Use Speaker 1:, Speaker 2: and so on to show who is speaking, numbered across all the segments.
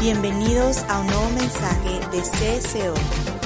Speaker 1: Bienvenidos a un nuevo mensaje de CSO.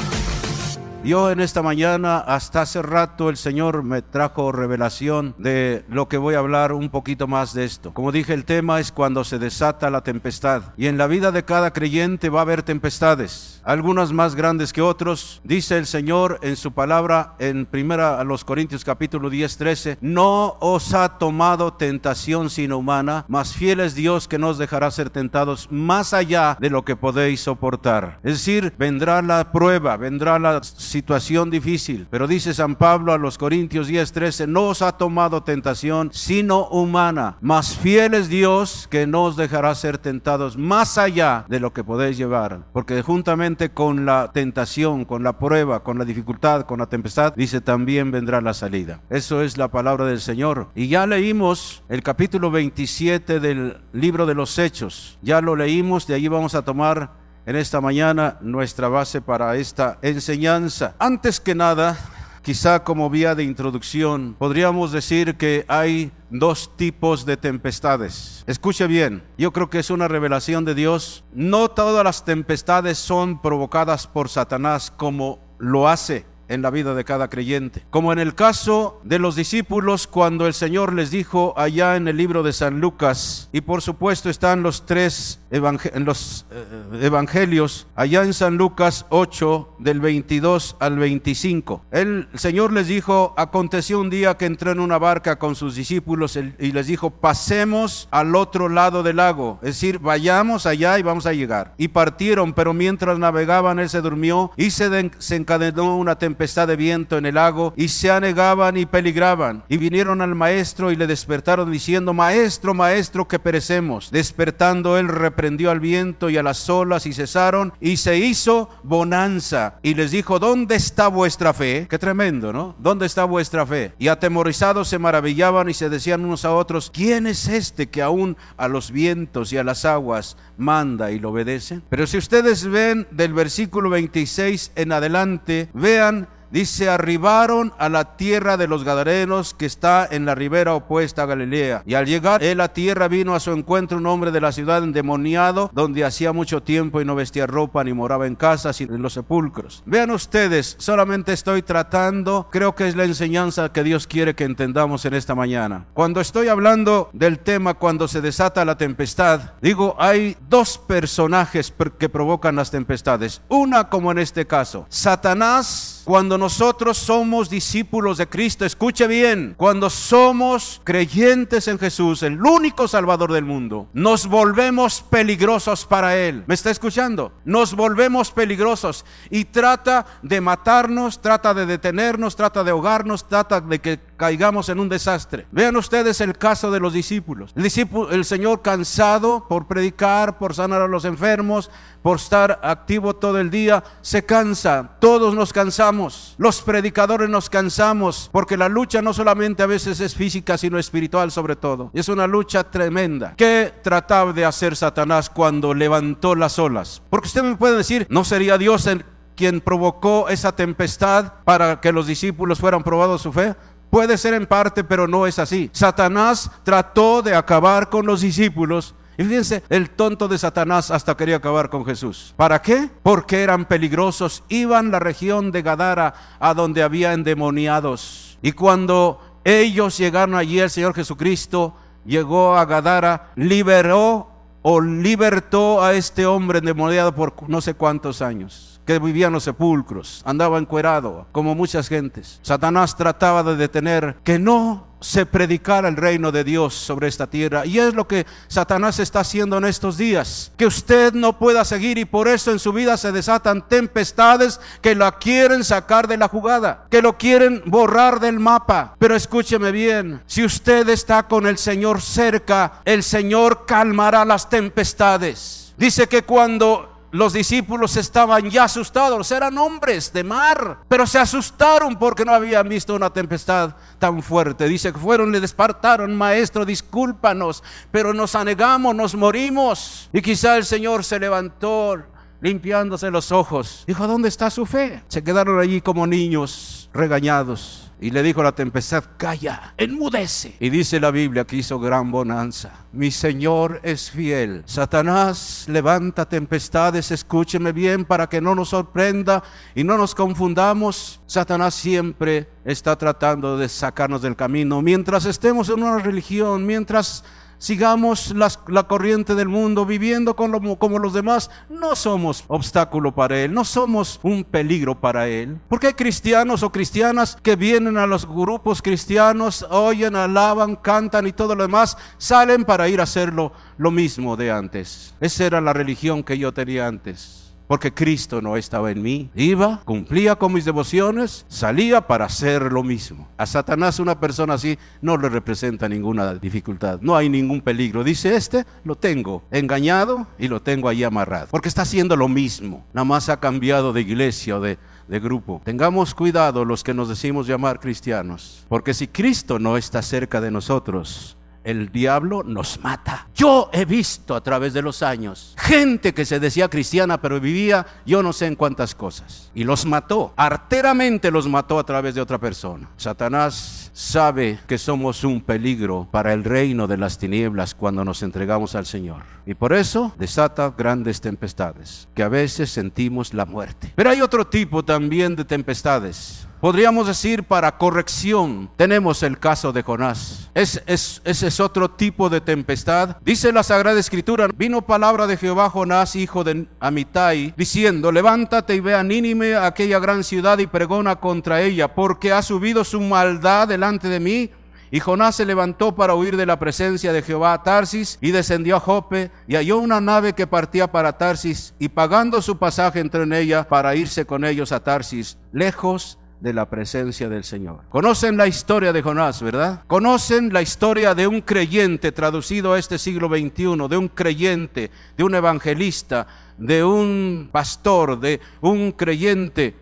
Speaker 2: Yo en esta mañana, hasta hace rato, el Señor me trajo revelación de lo que voy a hablar un poquito más de esto. Como dije, el tema es cuando se desata la tempestad. Y en la vida de cada creyente va a haber tempestades, algunas más grandes que otros. Dice el Señor en su palabra en primera a los Corintios capítulo 10, 13, no os ha tomado tentación sino humana, mas fiel es Dios que nos dejará ser tentados más allá de lo que podéis soportar. Es decir, vendrá la prueba, vendrá la situación difícil. Pero dice San Pablo a los Corintios 10:13, no os ha tomado tentación sino humana, más fiel es Dios que no os dejará ser tentados más allá de lo que podéis llevar. Porque juntamente con la tentación, con la prueba, con la dificultad, con la tempestad, dice también vendrá la salida. Eso es la palabra del Señor. Y ya leímos el capítulo 27 del libro de los Hechos. Ya lo leímos, de allí vamos a tomar en esta mañana nuestra base para esta enseñanza. Antes que nada, quizá como vía de introducción, podríamos decir que hay dos tipos de tempestades. Escuche bien, yo creo que es una revelación de Dios. No todas las tempestades son provocadas por Satanás como lo hace en la vida de cada creyente. Como en el caso de los discípulos cuando el Señor les dijo allá en el libro de San Lucas, y por supuesto están los tres los eh, evangelios, allá en San Lucas 8, del 22 al 25. El Señor les dijo, aconteció un día que entró en una barca con sus discípulos y les dijo, pasemos al otro lado del lago, es decir, vayamos allá y vamos a llegar. Y partieron, pero mientras navegaban, él se durmió y se desencadenó una tempestad tempestad de viento en el lago y se anegaban y peligraban. Y vinieron al maestro y le despertaron diciendo, Maestro, maestro, que perecemos. Despertando él reprendió al viento y a las olas y cesaron y se hizo bonanza. Y les dijo, ¿dónde está vuestra fe? Qué tremendo, ¿no? ¿Dónde está vuestra fe? Y atemorizados se maravillaban y se decían unos a otros, ¿quién es este que aún a los vientos y a las aguas manda y lo obedece? Pero si ustedes ven del versículo 26 en adelante, vean Dice, arribaron a la tierra de los Gadarenos que está en la ribera opuesta a Galilea. Y al llegar en la tierra vino a su encuentro un hombre de la ciudad endemoniado, donde hacía mucho tiempo y no vestía ropa ni moraba en casa, sino en los sepulcros. Vean ustedes, solamente estoy tratando, creo que es la enseñanza que Dios quiere que entendamos en esta mañana. Cuando estoy hablando del tema cuando se desata la tempestad, digo, hay dos personajes que provocan las tempestades. Una como en este caso, Satanás cuando nosotros somos discípulos de Cristo, escuche bien, cuando somos creyentes en Jesús, el único Salvador del mundo, nos volvemos peligrosos para Él. ¿Me está escuchando? Nos volvemos peligrosos y trata de matarnos, trata de detenernos, trata de ahogarnos, trata de que caigamos en un desastre. Vean ustedes el caso de los discípulos. El, Señor cansado por predicar, por sanar a los enfermos, por estar activo todo el día, se cansa. Todos nos cansamos. Los predicadores nos cansamos porque la lucha no solamente a veces es física, sino espiritual sobre todo. Es una lucha tremenda. ¿Qué trataba de hacer Satanás cuando levantó las olas? Porque usted me puede decir, ¿no sería Dios el quien provocó esa tempestad para que los discípulos fueran probados su fe? Puede ser en parte, pero no es así. Satanás trató de acabar con los discípulos y fíjense, el tonto de Satanás hasta quería acabar con Jesús. ¿Para qué? Porque eran peligrosos. Iban la región de Gadara a donde había endemoniados. Y cuando ellos llegaron allí, el Señor Jesucristo llegó a Gadara, liberó o libertó a este hombre endemoniado por no sé cuántos años que vivía en los sepulcros, andaba encuerado, como muchas gentes. Satanás trataba de detener que no se predicara el reino de Dios sobre esta tierra. Y es lo que Satanás está haciendo en estos días. Que usted no pueda seguir y por eso en su vida se desatan tempestades que la quieren sacar de la jugada, que lo quieren borrar del mapa. Pero escúcheme bien, si usted está con el Señor cerca, el Señor calmará las tempestades. Dice que cuando los discípulos estaban ya asustados, eran hombres de mar, pero se asustaron porque no habían visto una tempestad tan fuerte. Dice que fueron, le despertaron, maestro, discúlpanos, pero nos anegamos, nos morimos. Y quizá el Señor se levantó limpiándose los ojos. Dijo, ¿dónde está su fe? Se quedaron allí como niños regañados. Y le dijo la tempestad, calla, enmudece. Y dice la Biblia que hizo gran bonanza. Mi Señor es fiel. Satanás levanta tempestades, escúcheme bien para que no nos sorprenda y no nos confundamos. Satanás siempre está tratando de sacarnos del camino. Mientras estemos en una religión, mientras sigamos la corriente del mundo viviendo como los demás, no somos obstáculo para Él, no somos un peligro para Él. Porque hay cristianos o cristianas que vienen a los grupos cristianos, oyen, alaban, cantan y todo lo demás, salen para ir a hacer lo mismo de antes. Esa era la religión que yo tenía antes porque Cristo no estaba en mí. Iba, cumplía con mis devociones, salía para hacer lo mismo. A Satanás una persona así no le representa ninguna dificultad, no hay ningún peligro. Dice este, lo tengo engañado y lo tengo ahí amarrado, porque está haciendo lo mismo, nada más ha cambiado de iglesia o de, de grupo. Tengamos cuidado los que nos decimos llamar cristianos, porque si Cristo no está cerca de nosotros, el diablo nos mata. Yo he visto a través de los años gente que se decía cristiana pero vivía yo no sé en cuántas cosas. Y los mató, arteramente los mató a través de otra persona. Satanás sabe que somos un peligro para el reino de las tinieblas cuando nos entregamos al Señor. Y por eso desata grandes tempestades, que a veces sentimos la muerte. Pero hay otro tipo también de tempestades Podríamos decir para corrección, tenemos el caso de Jonás. Es, ese es otro tipo de tempestad. Dice la Sagrada Escritura, vino palabra de Jehová Jonás, hijo de Amitai, diciendo, levántate y ve a Nínime, aquella gran ciudad, y pregona contra ella, porque ha subido su maldad delante de mí. Y Jonás se levantó para huir de la presencia de Jehová a Tarsis y descendió a Jope y halló una nave que partía para Tarsis y pagando su pasaje entró en ella para irse con ellos a Tarsis, lejos de la presencia del Señor. Conocen la historia de Jonás, ¿verdad? Conocen la historia de un creyente traducido a este siglo XXI, de un creyente, de un evangelista, de un pastor, de un creyente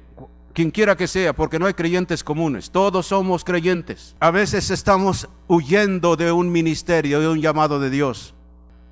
Speaker 2: quien quiera que sea, porque no hay creyentes comunes, todos somos creyentes. A veces estamos huyendo de un ministerio, de un llamado de Dios.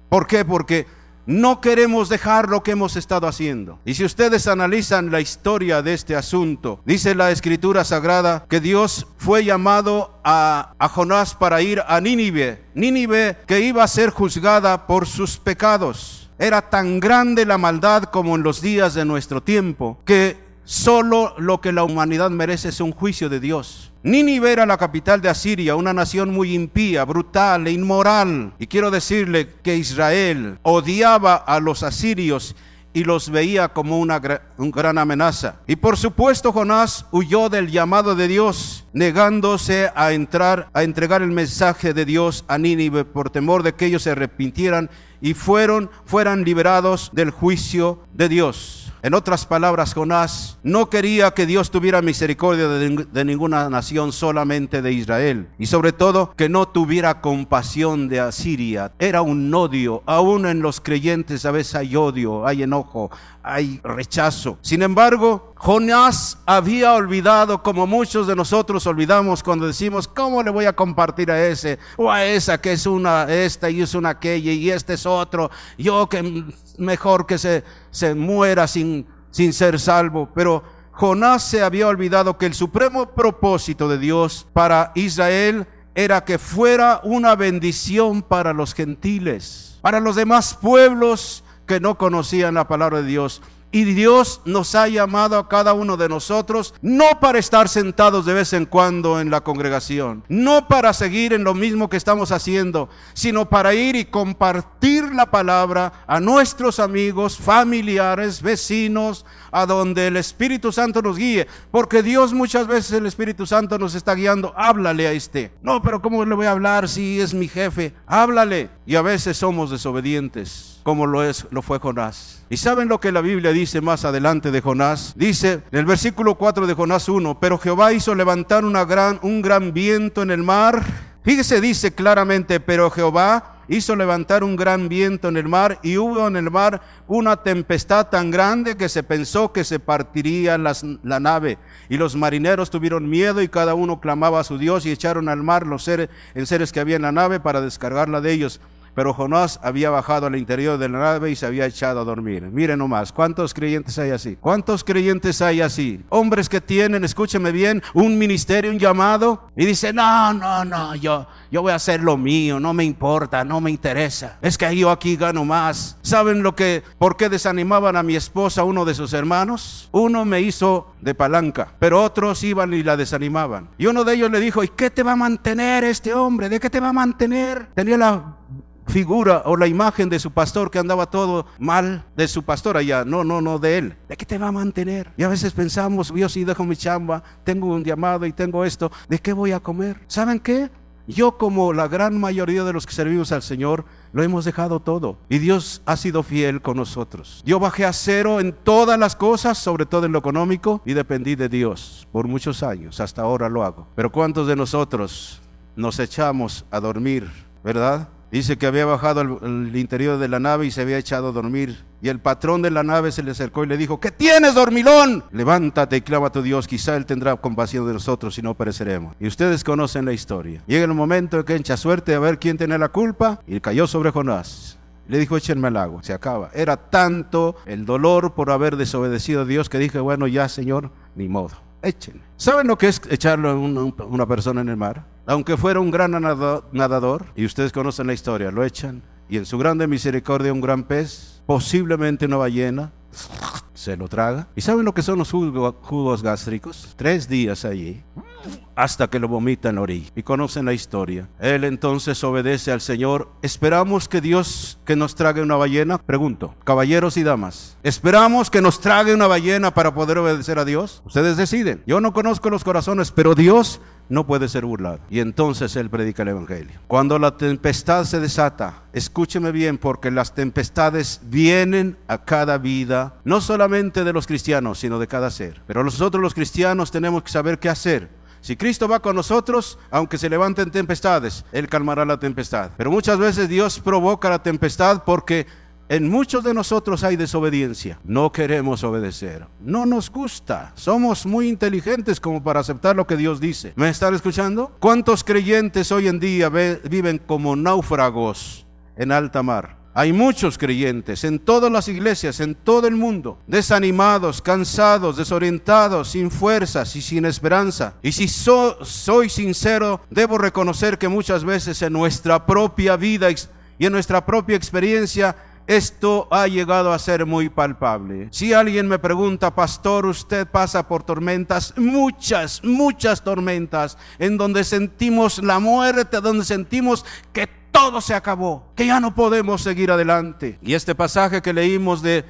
Speaker 2: ¿Por qué? Porque no queremos dejar lo que hemos estado haciendo. Y si ustedes analizan la historia de este asunto, dice la escritura sagrada que Dios fue llamado a, Jonás para ir a Nínive. Nínive que iba a ser juzgada por sus pecados. Era tan grande la maldad como en los días de nuestro tiempo que Solo lo que la humanidad merece es un juicio de Dios. Nínive era la capital de Asiria, una nación muy impía, brutal e inmoral. Y quiero decirle que Israel odiaba a los asirios y los veía como una, gran amenaza. Y por supuesto Jonás huyó del llamado de Dios, negándose a entrar, a entregar el mensaje de Dios a Nínive por temor de que ellos se arrepintieran y fueron, fueran liberados del juicio de Dios. En otras palabras, Jonás no quería que Dios tuviera misericordia de, ninguna nación, solamente de Israel. Y sobre todo, que no tuviera compasión de Asiria. Era un odio. Aún en los creyentes a veces hay odio, hay enojo, hay rechazo. Sin embargo, Jonás había olvidado, como muchos de nosotros olvidamos cuando decimos, ¿cómo le voy a compartir a ese o a esa que es una esta y es una aquella y este es otro? Yo que mejor que se, se muera sin, sin ser salvo. Pero Jonás se había olvidado que el supremo propósito de Dios para Israel era que fuera una bendición para los gentiles, para los demás pueblos que no conocían la palabra de Dios. Y Dios nos ha llamado a cada uno de nosotros no para estar sentados de vez en cuando en la congregación, no para seguir en lo mismo que estamos haciendo, sino para ir y compartir la palabra a nuestros amigos, familiares, vecinos, a donde el Espíritu Santo nos guíe. Porque Dios muchas veces el Espíritu Santo nos está guiando. Háblale a este. No, pero ¿cómo le voy a hablar si es mi jefe? Háblale. Y a veces somos desobedientes, como lo es, lo fue Jonás. ¿Y saben lo que la Biblia dice más adelante de Jonás? Dice en el versículo 4 de Jonás 1, pero Jehová hizo levantar gran, un gran viento en el mar. Fíjese, dice claramente, pero Jehová hizo levantar un gran viento en el mar y hubo en el mar una tempestad tan grande que se pensó que se partiría la nave. Y los marineros tuvieron miedo y cada uno clamaba a su Dios y echaron al mar los seres, seres que había en la nave para descargarla de ellos. Pero Jonás había bajado al interior de la nave y se había echado a dormir. Miren nomás, ¿cuántos creyentes hay así? ¿Cuántos creyentes hay así? Hombres que tienen, escúcheme bien, un ministerio, un llamado y dicen, no, no, no, yo, yo voy a hacer lo mío, no me importa, no me interesa. Es que yo aquí gano más. ¿Saben lo que, por qué desanimaban a mi esposa uno de sus hermanos? Uno me hizo de palanca, pero otros iban y la desanimaban. Y uno de ellos le dijo, ¿y qué te va a mantener este hombre? ¿De qué te va a mantener? Tenía la figura o la imagen de su pastor que andaba todo mal, de su pastor allá, no, no, no, de él. ¿De qué te va a mantener? Y a veces pensamos, yo sí dejo mi chamba, tengo un llamado y tengo esto, ¿de qué voy a comer? ¿Saben qué? Yo como la gran mayoría de los que servimos al Señor, lo hemos dejado todo. Y Dios ha sido fiel con nosotros. Yo bajé a cero en todas las cosas, sobre todo en lo económico, y dependí de Dios por muchos años. Hasta ahora lo hago. Pero ¿cuántos de nosotros nos echamos a dormir, verdad? Dice que había bajado al, interior de la nave y se había echado a dormir. Y el patrón de la nave se le acercó y le dijo, ¿qué tienes, dormilón? Levántate y clama a tu Dios, quizá Él tendrá compasión de nosotros y no pereceremos. Y ustedes conocen la historia. Llega el momento en que echa suerte a ver quién tiene la culpa y cayó sobre Jonás. Le dijo, échenme al agua, se acaba. Era tanto el dolor por haber desobedecido a Dios que dije, bueno, ya, Señor, ni modo, échenme. ¿Saben lo que es echarlo a una persona en el mar? Aunque fuera un gran nadador, y ustedes conocen la historia, lo echan, y en su grande misericordia un gran pez, posiblemente una ballena, se lo traga. ¿Y saben lo que son los jugos gástricos? Tres días allí, hasta que lo vomita en la. Y conocen la historia. Él entonces obedece al Señor. ¿Esperamos que Dios que nos trague una ballena? Pregunto, caballeros y damas, ¿esperamos que nos trague una ballena para poder obedecer a Dios? Ustedes deciden. Yo no conozco los corazones, pero Dios no puede ser burlado. Y entonces Él predica el Evangelio. Cuando la tempestad se desata, escúcheme bien, porque las tempestades vienen a cada vida, no solamente de los cristianos, sino de cada ser. Pero nosotros los cristianos tenemos que saber qué hacer. Si Cristo va con nosotros, aunque se levanten tempestades, Él calmará la tempestad. Pero muchas veces Dios provoca la tempestad porque en muchos de nosotros hay desobediencia. No queremos obedecer. No nos gusta. Somos muy inteligentes como para aceptar lo que Dios dice. ¿Me están escuchando? ¿Cuántos creyentes hoy en día viven como náufragos en alta mar? Hay muchos creyentes en todas las iglesias, en todo el mundo, desanimados, cansados, desorientados, sin fuerzas y sin esperanza. Y si soy sincero, debo reconocer que muchas veces en nuestra propia vida y en nuestra propia experiencia esto ha llegado a ser muy palpable. Si alguien me pregunta, pastor, usted pasa por tormentas, muchas, muchas tormentas, en donde sentimos la muerte, donde sentimos que todo se acabó, que ya no podemos seguir adelante. Y este pasaje que leímos de,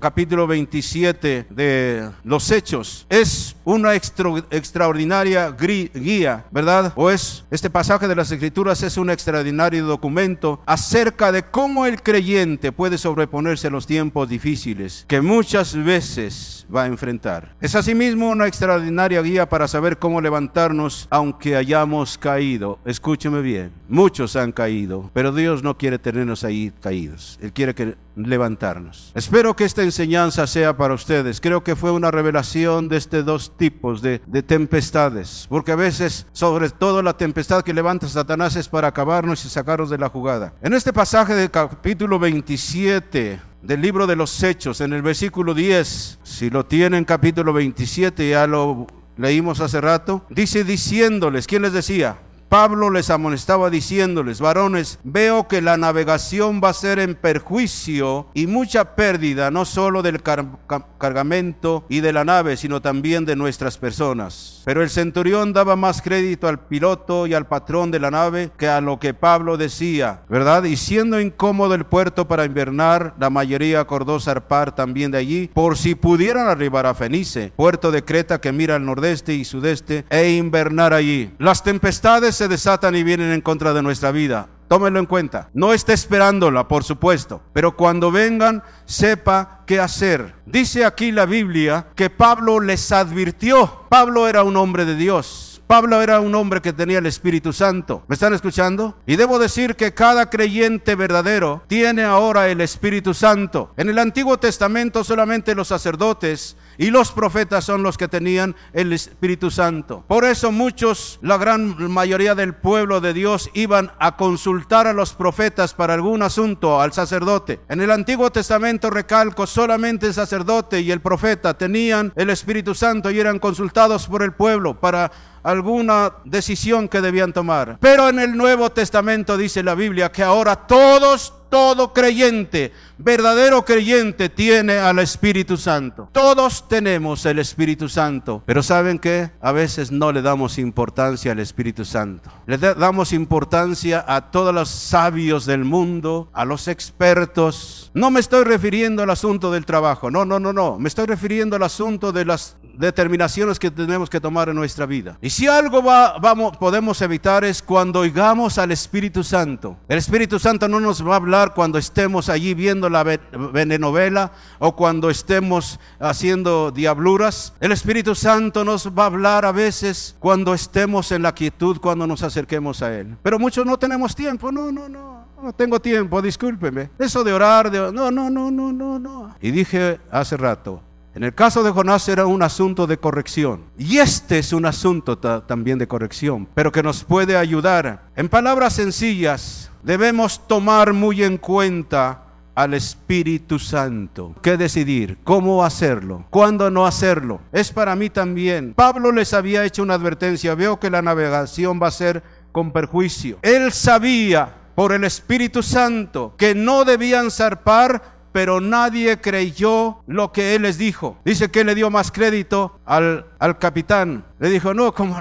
Speaker 2: capítulo 27 de los Hechos es una extraordinaria guía, ¿verdad? O es este pasaje de las Escrituras es un extraordinario documento acerca de cómo el creyente puede sobreponerse a los tiempos difíciles que muchas veces va a enfrentar. Es asimismo una extraordinaria guía para saber cómo levantarnos aunque hayamos caído. Escúcheme bien, muchos han caído pero Dios no quiere tenernos ahí caídos. Él quiere que levantarnos. Espero que esta enseñanza sea para ustedes. Creo que fue una revelación de estos dos tipos de, de tempestades, porque a veces, sobre todo la tempestad que levanta Satanás es para acabarnos y sacarnos de la jugada. En este pasaje del capítulo 27 del libro de los Hechos, en el versículo 10, si lo tienen capítulo 27, ya lo leímos hace rato, dice diciéndoles, ¿quién les decía? Pablo les amonestaba diciéndoles, varones, veo que la navegación va a ser en perjuicio y mucha pérdida, no solo del cargamento y de la nave, sino también de nuestras personas. Pero el centurión daba más crédito al piloto y al patrón de la nave que a lo que Pablo decía, ¿verdad? Y siendo incómodo el puerto para invernar, la mayoría acordó zarpar también de allí, por si pudieran arribar a Fenice, puerto de Creta que mira al nordeste y sudeste, e invernar allí. Las tempestades se desatan y vienen en contra de nuestra vida. Tómelo en cuenta. No esté esperándola, por supuesto, pero cuando vengan, sepa qué hacer. Dice aquí la Biblia que Pablo les advirtió. Pablo era un hombre de Dios. Pablo era un hombre que tenía el Espíritu Santo. ¿Me están escuchando? Y debo decir que cada creyente verdadero tiene ahora el Espíritu Santo. En el Antiguo Testamento solamente los sacerdotes y los profetas son los que tenían el Espíritu Santo. Por eso muchos, la gran mayoría del pueblo de Dios iban a consultar a los profetas para algún asunto, al sacerdote. En el Antiguo Testamento recalco, solamente el sacerdote y el profeta tenían el Espíritu Santo y eran consultados por el pueblo para alguna decisión que debían tomar. Pero en el Nuevo Testamento dice la Biblia que ahora todos todo creyente, verdadero creyente, tiene al Espíritu Santo. Todos tenemos el Espíritu Santo, pero ¿saben qué? A veces no le damos importancia al Espíritu Santo. Le damos importancia a todos los sabios del mundo, a los expertos. No me estoy refiriendo al asunto del trabajo, no, no, no, no. Me estoy refiriendo al asunto de las determinaciones que tenemos que tomar en nuestra vida. Y si algo va, vamos, podemos evitar es cuando oigamos al Espíritu Santo. El Espíritu Santo no nos va a hablar cuando estemos allí viendo la venenovela o cuando estemos haciendo diabluras. El Espíritu Santo nos va a hablar a veces cuando estemos en la quietud, cuando nos acerquemos a Él. Pero muchos no tenemos tiempo. No, no, no. No tengo tiempo, discúlpeme. Eso de orar, de... no, no, no, no, no, no. Y dije hace rato, en el caso de Jonás era un asunto de corrección. Y este es un asunto también de corrección, pero que nos puede ayudar. En palabras sencillas, debemos tomar muy en cuenta al Espíritu Santo. ¿Qué decidir? ¿Cómo hacerlo? ¿Cuándo no hacerlo? Es para mí también. Pablo les había hecho una advertencia. Veo que la navegación va a ser con perjuicio. Él sabía por el Espíritu Santo que no debían zarpar pero nadie creyó lo que él les dijo. Dice que le dio más crédito al, al capitán. Le dijo, no, como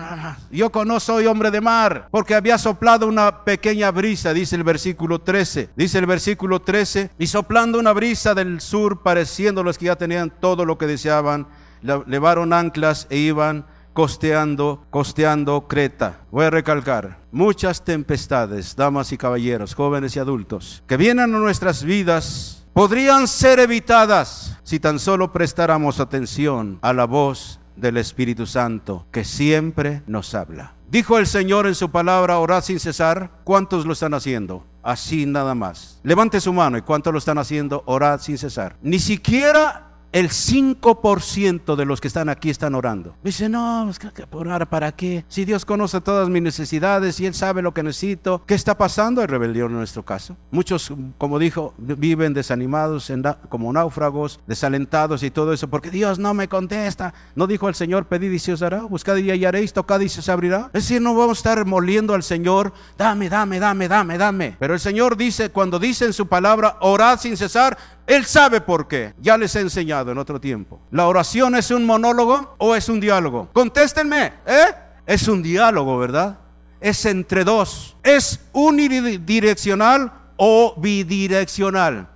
Speaker 2: yo no soy hombre de mar, porque había soplado una pequeña brisa, dice el versículo 13. Dice el versículo 13, y soplando una brisa del sur, pareciendo los que ya tenían todo lo que deseaban, levaron anclas e iban costeando, costeando Creta. Voy a recalcar, muchas tempestades, damas y caballeros, jóvenes y adultos, que vienen a nuestras vidas podrían ser evitadas si tan solo prestáramos atención a la voz del Espíritu Santo que siempre nos habla. Dijo el Señor en su palabra, orad sin cesar. ¿Cuántos lo están haciendo? Así nada más. Levante su mano y cuántos lo están haciendo, orad sin cesar. Ni siquiera el 5% de los que están aquí están orando. Dice, no, orar para qué? Si Dios conoce todas mis necesidades y Él sabe lo que necesito, ¿qué está pasando? Hay rebelión en nuestro caso. Muchos, como dijo, viven desanimados, como náufragos, desalentados y todo eso, porque Dios no me contesta. No dijo el Señor, pedid y se os dará, buscad y hallaréis, tocad y se os abrirá. Es decir, no vamos a estar moliendo al Señor, dame, dame, dame, dame, dame. Pero el Señor dice, cuando dice en su palabra, orad sin cesar, él sabe por qué. Ya les he enseñado en otro tiempo. ¿La oración es un monólogo o es un diálogo? Contéstenme, ¿eh? Es un diálogo, ¿verdad? Es entre dos. ¿Es unidireccional o bidireccional?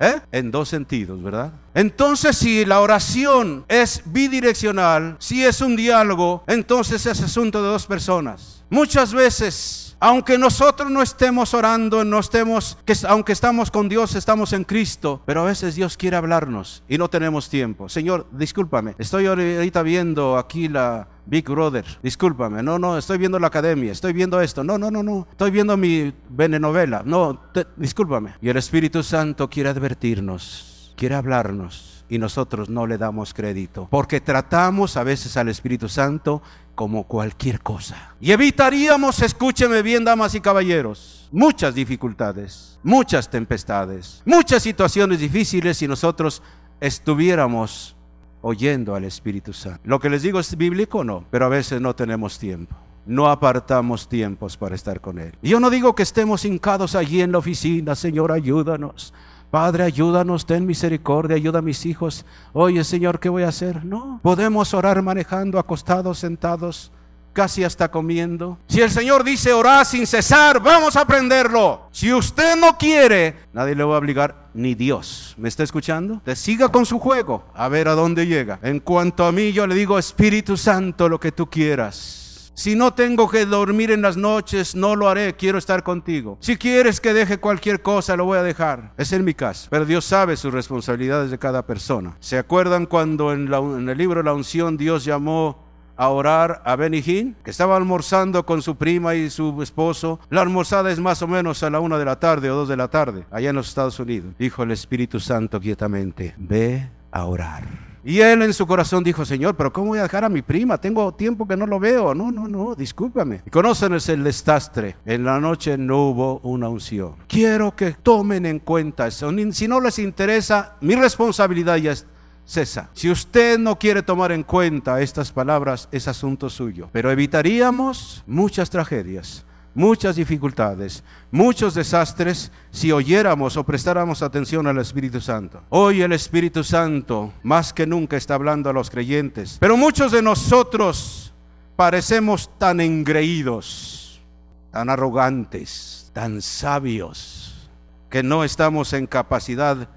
Speaker 2: ¿Eh? En dos sentidos, ¿verdad? Entonces, si la oración es bidireccional, si es un diálogo, entonces es asunto de dos personas. Muchas veces aunque nosotros no estemos orando, no estemos, que, aunque estamos con Dios, estamos en Cristo, pero a veces Dios quiere hablarnos y no tenemos tiempo. Señor, discúlpame, estoy ahorita viendo aquí la, Big Brother, discúlpame, no, no, estoy viendo la academia, estoy viendo esto, no, no, no, no, estoy viendo mi venenovela, no, discúlpame. Y el Espíritu Santo quiere advertirnos, quiere hablarnos y nosotros no le damos crédito, porque tratamos a veces al Espíritu Santo como cualquier cosa. Y evitaríamos, escúcheme bien, damas y caballeros, muchas dificultades, muchas tempestades, muchas situaciones difíciles si nosotros estuviéramos oyendo al Espíritu Santo. Lo que les digo es bíblico, no, pero a veces no tenemos tiempo. No apartamos tiempos para estar con Él. Yo no digo que estemos hincados allí en la oficina, Señor, ayúdanos. Padre, ayúdanos, ten misericordia, ayuda a mis hijos. Oye, Señor, ¿qué voy a hacer? No, podemos orar manejando, acostados, sentados, casi hasta comiendo. Si el Señor dice orar sin cesar, vamos a aprenderlo. Si usted no quiere, nadie le va a obligar, ni Dios. ¿Me está escuchando? Te siga con su juego, a ver a dónde llega. En cuanto a mí, yo le digo, Espíritu Santo, lo que tú quieras. Si no tengo que dormir en las noches, no lo haré, quiero estar contigo. Si quieres que deje cualquier cosa, lo voy a dejar. Es en mi caso. Pero Dios sabe sus responsabilidades de cada persona. ¿Se acuerdan cuando en, el libro la unción Dios llamó a orar a Benny que estaba almorzando con su prima y su esposo. La almorzada es más o menos a la una de la tarde o dos de la tarde, allá en los Estados Unidos. Dijo el Espíritu Santo quietamente, ve a orar. Y él en su corazón dijo, Señor, pero ¿cómo voy a dejar a mi prima? Tengo tiempo que no lo veo. No, no, no, discúlpame. Y conocen el desastre. En la noche no hubo una unción. Quiero que tomen en cuenta eso. Si no les interesa, mi responsabilidad ya es cesa. Si usted no quiere tomar en cuenta estas palabras, es asunto suyo. Pero evitaríamos muchas tragedias muchas dificultades, muchos desastres si oyéramos o prestáramos atención al Espíritu Santo. Hoy el Espíritu Santo más que nunca está hablando a los creyentes, pero muchos de nosotros parecemos tan engreídos, tan arrogantes, tan sabios, que no estamos en capacidad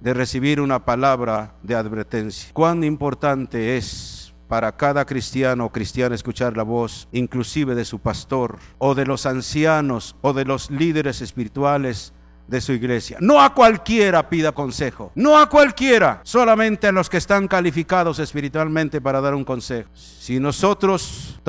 Speaker 2: de recibir una palabra de advertencia. Cuán importante es para cada cristiano o cristiana escuchar la voz, inclusive de su pastor, o de los ancianos, o de los líderes espirituales de su iglesia. No a cualquiera pida consejo, no a cualquiera, solamente a los que están calificados espiritualmente para dar un consejo. Si nosotros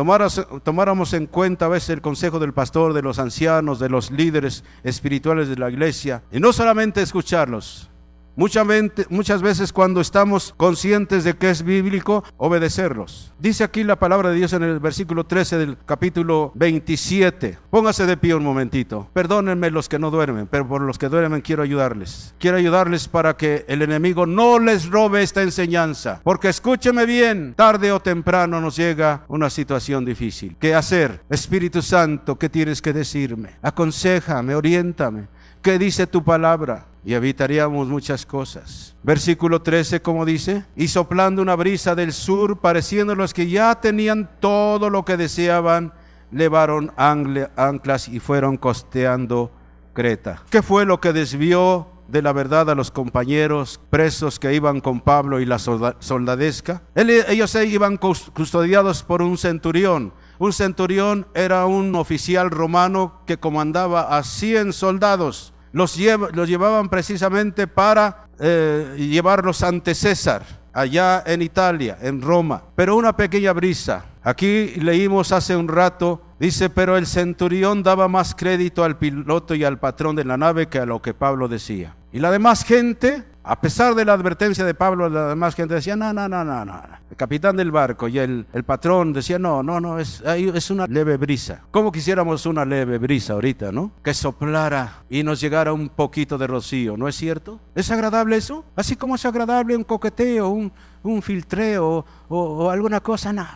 Speaker 2: tomáramos en cuenta a veces el consejo del pastor, de los ancianos, de los líderes espirituales de la iglesia, y no solamente escucharlos, Muchas veces cuando estamos conscientes de que es bíblico, obedecerlos. Dice aquí la palabra de Dios en el versículo 13 del capítulo 27. Póngase de pie un momentito. Perdónenme los que no duermen, pero por los que duermen quiero ayudarles. Quiero ayudarles para que el enemigo no les robe esta enseñanza. Porque escúcheme bien, tarde o temprano nos llega una situación difícil. ¿Qué hacer? Espíritu Santo, ¿qué tienes que decirme? Aconsejame, oriéntame. ¿Qué dice tu palabra? y evitaríamos muchas cosas. Versículo 13, como dice, y soplando una brisa del sur, pareciendo los que ya tenían todo lo que deseaban, levaron anclas y fueron costeando Creta. ¿Qué fue lo que desvió de la verdad a los compañeros presos que iban con Pablo y la soldadesca? Ellos iban custodiados por un centurión. Un centurión era un oficial romano que comandaba a 100 soldados los, llevaban precisamente para eh, llevarlos ante César, allá en Italia, en Roma. Pero una pequeña brisa. Aquí leímos hace un rato, dice, pero el centurión daba más crédito al piloto y al patrón de la nave que a lo que Pablo decía. Y la demás gente a pesar de la advertencia de Pablo, la demás gente decía, no, no, no, no, no. El capitán del barco y el, el patrón decía, no, no, no, es, es una leve brisa. ¿Cómo quisiéramos una leve brisa ahorita, no? Que soplara y nos llegara un poquito de rocío, ¿no es cierto? ¿Es agradable eso? Así como es agradable un coqueteo, un, un filtreo o, o alguna cosa. No,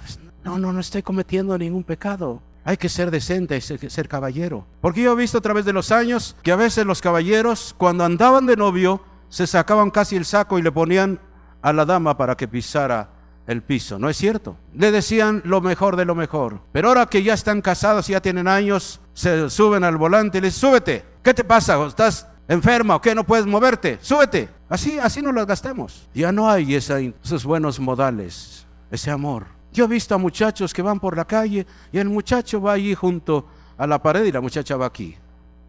Speaker 2: no, no, no estoy cometiendo ningún pecado. Hay que ser decente, hay que ser caballero. Porque yo he visto a través de los años que a veces los caballeros, cuando andaban de novio, se sacaban casi el saco y le ponían a la dama para que pisara el piso, ¿no es cierto? Le decían lo mejor de lo mejor. Pero ahora que ya están casados, ya tienen años, se suben al volante y les súbete. ¿Qué te pasa? ¿Estás enferma o qué? ¿No puedes moverte? Súbete. Así, así nos las gastamos. Ya no hay esos buenos modales, ese amor. Yo he visto a muchachos que van por la calle y el muchacho va allí junto a la pared y la muchacha va aquí.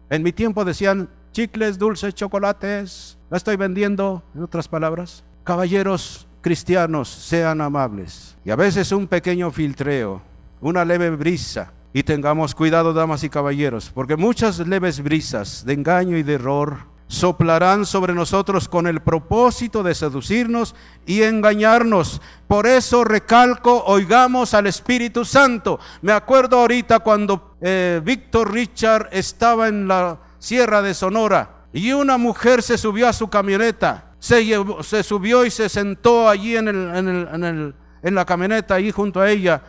Speaker 2: En mi tiempo decían chicles, dulces, chocolates. La estoy vendiendo, en otras palabras. Caballeros cristianos, sean amables. Y a veces un pequeño filtreo, una leve brisa. Y tengamos cuidado, damas y caballeros, porque muchas leves brisas de engaño y de error soplarán sobre nosotros con el propósito de seducirnos y engañarnos. Por eso recalco, oigamos al Espíritu Santo. Me acuerdo ahorita cuando eh, Víctor Richard estaba en la Sierra de Sonora, y una mujer se subió a su camioneta, se, se subió y se sentó allí en, el, en, la camioneta, ahí junto a ella,